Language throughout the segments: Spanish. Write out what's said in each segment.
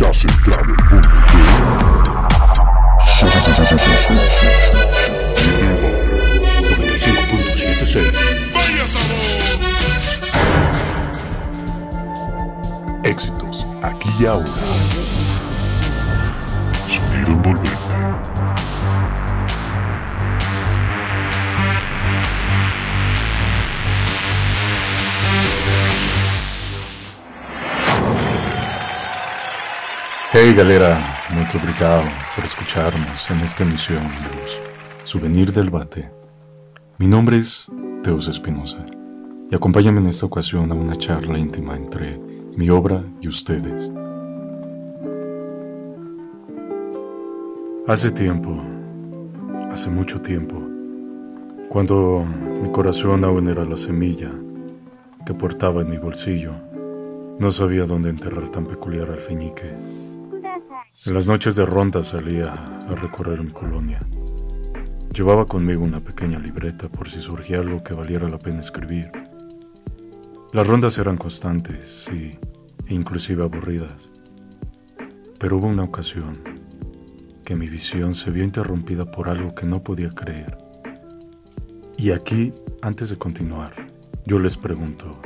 Estás en 95.76 Éxitos aquí y ahora. Sonido envolvente. Hey galera, muito obrigado por escucharnos en esta emisión de los Souvenir del Bate. Mi nombre es Teos Espinosa y acompáñame en esta ocasión a una charla íntima entre mi obra y ustedes. Hace tiempo, hace mucho tiempo, cuando mi corazón aún era la semilla que portaba en mi bolsillo, no sabía dónde enterrar tan peculiar alfeñique. En las noches de ronda salía a recorrer mi colonia. Llevaba conmigo una pequeña libreta por si surgía algo que valiera la pena escribir. Las rondas eran constantes, sí, e inclusive aburridas. Pero hubo una ocasión que mi visión se vio interrumpida por algo que no podía creer. Y aquí, antes de continuar, yo les pregunto,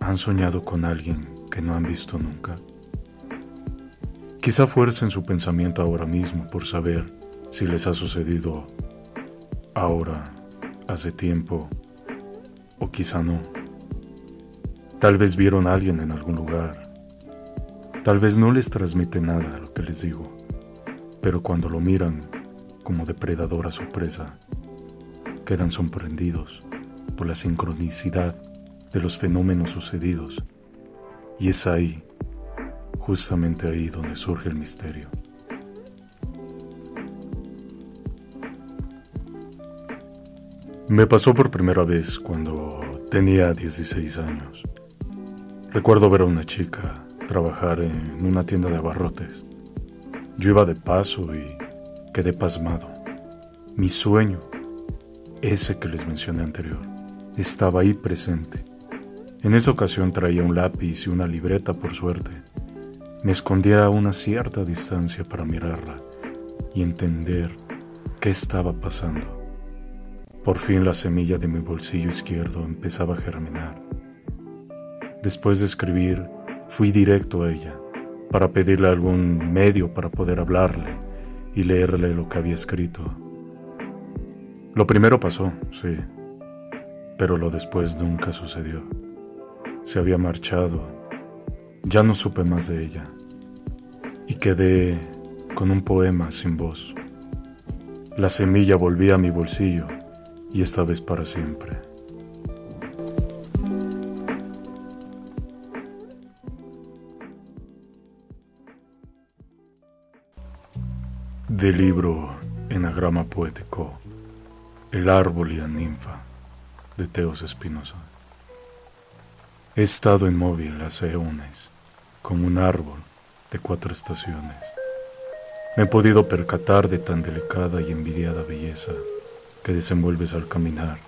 ¿han soñado con alguien que no han visto nunca? Quizá fuercen su pensamiento ahora mismo por saber si les ha sucedido ahora, hace tiempo, o quizá no. Tal vez vieron a alguien en algún lugar. Tal vez no les transmite nada lo que les digo, pero cuando lo miran como depredador a su presa, quedan sorprendidos por la sincronicidad de los fenómenos sucedidos. Y es ahí justamente ahí donde surge el misterio. Me pasó por primera vez cuando tenía 16 años. Recuerdo ver a una chica trabajar en una tienda de abarrotes. Yo iba de paso y quedé pasmado. Mi sueño, ese que les mencioné anterior, estaba ahí presente. En esa ocasión traía un lápiz y una libreta por suerte me escondía a una cierta distancia para mirarla y entender qué estaba pasando. Por fin la semilla de mi bolsillo izquierdo empezaba a germinar. Después de escribir, fui directo a ella para pedirle algún medio para poder hablarle y leerle lo que había escrito. Lo primero pasó, sí, pero lo después nunca sucedió. Se había marchado ya no supe más de ella y quedé con un poema sin voz. La semilla volvía a mi bolsillo y esta vez para siempre. Del libro Enagrama Poético El árbol y la ninfa de Teos Espinosa. He estado inmóvil hace eones como un árbol de cuatro estaciones. Me he podido percatar de tan delicada y envidiada belleza que desenvuelves al caminar.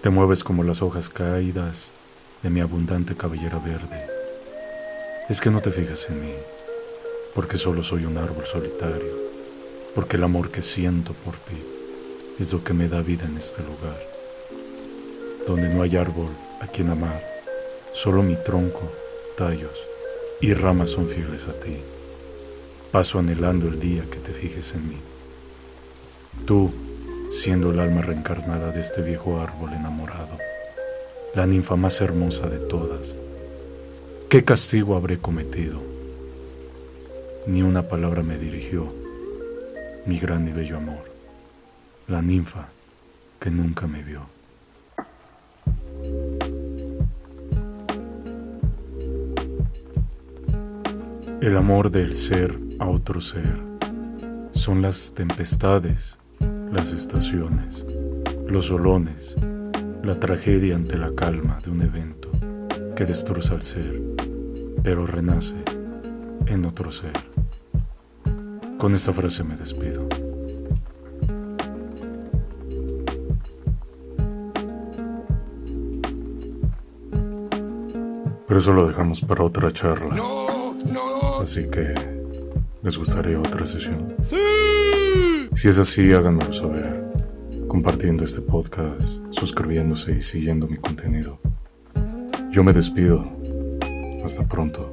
Te mueves como las hojas caídas de mi abundante cabellera verde. Es que no te fijas en mí, porque solo soy un árbol solitario, porque el amor que siento por ti es lo que me da vida en este lugar, donde no hay árbol a quien amar, solo mi tronco tallos y ramas son fieles a ti. Paso anhelando el día que te fijes en mí. Tú, siendo el alma reencarnada de este viejo árbol enamorado, la ninfa más hermosa de todas, ¿qué castigo habré cometido? Ni una palabra me dirigió mi gran y bello amor, la ninfa que nunca me vio. El amor del ser a otro ser son las tempestades, las estaciones, los olones, la tragedia ante la calma de un evento que destroza al ser, pero renace en otro ser. Con esta frase me despido. Pero eso lo dejamos para otra charla. Así que, ¿les gustaría otra sesión? Si es así, háganmelo saber, compartiendo este podcast, suscribiéndose y siguiendo mi contenido. Yo me despido. Hasta pronto.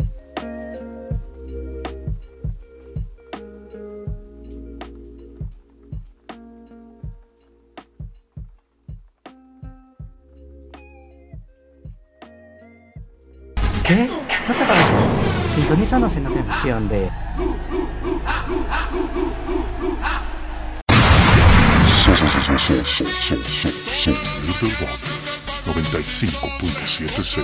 ¿Qué? No te vayas. Sintonízanos en la televisión de... Sonido del Barrio 95.76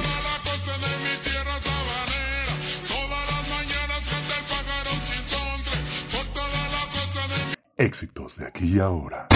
Éxitos de aquí y ahora.